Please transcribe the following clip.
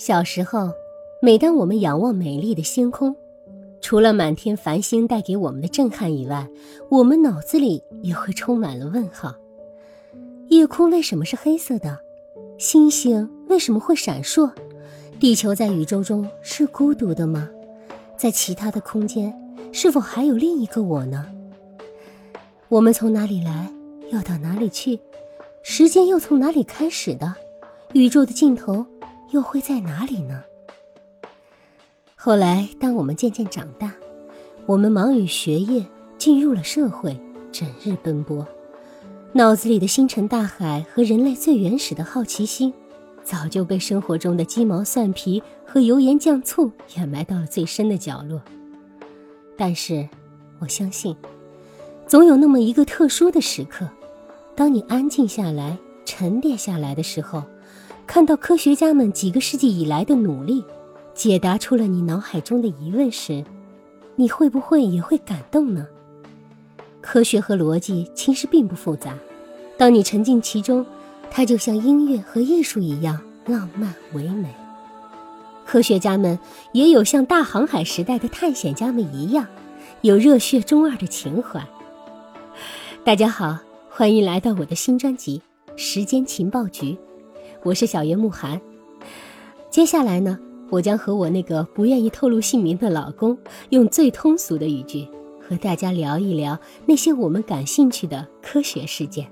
小时候，每当我们仰望美丽的星空，除了满天繁星带给我们的震撼以外，我们脑子里也会充满了问号：夜空为什么是黑色的？星星为什么会闪烁？地球在宇宙中是孤独的吗？在其他的空间，是否还有另一个我呢？我们从哪里来，要到哪里去？时间又从哪里开始的？宇宙的尽头？又会在哪里呢？后来，当我们渐渐长大，我们忙于学业，进入了社会，整日奔波，脑子里的星辰大海和人类最原始的好奇心，早就被生活中的鸡毛蒜皮和油盐酱醋掩埋到了最深的角落。但是，我相信，总有那么一个特殊的时刻，当你安静下来、沉淀下来的时候。看到科学家们几个世纪以来的努力，解答出了你脑海中的疑问时，你会不会也会感动呢？科学和逻辑其实并不复杂，当你沉浸其中，它就像音乐和艺术一样浪漫唯美。科学家们也有像大航海时代的探险家们一样，有热血中二的情怀。大家好，欢迎来到我的新专辑《时间情报局》。我是小袁慕寒，接下来呢，我将和我那个不愿意透露姓名的老公，用最通俗的语句和大家聊一聊那些我们感兴趣的科学事件。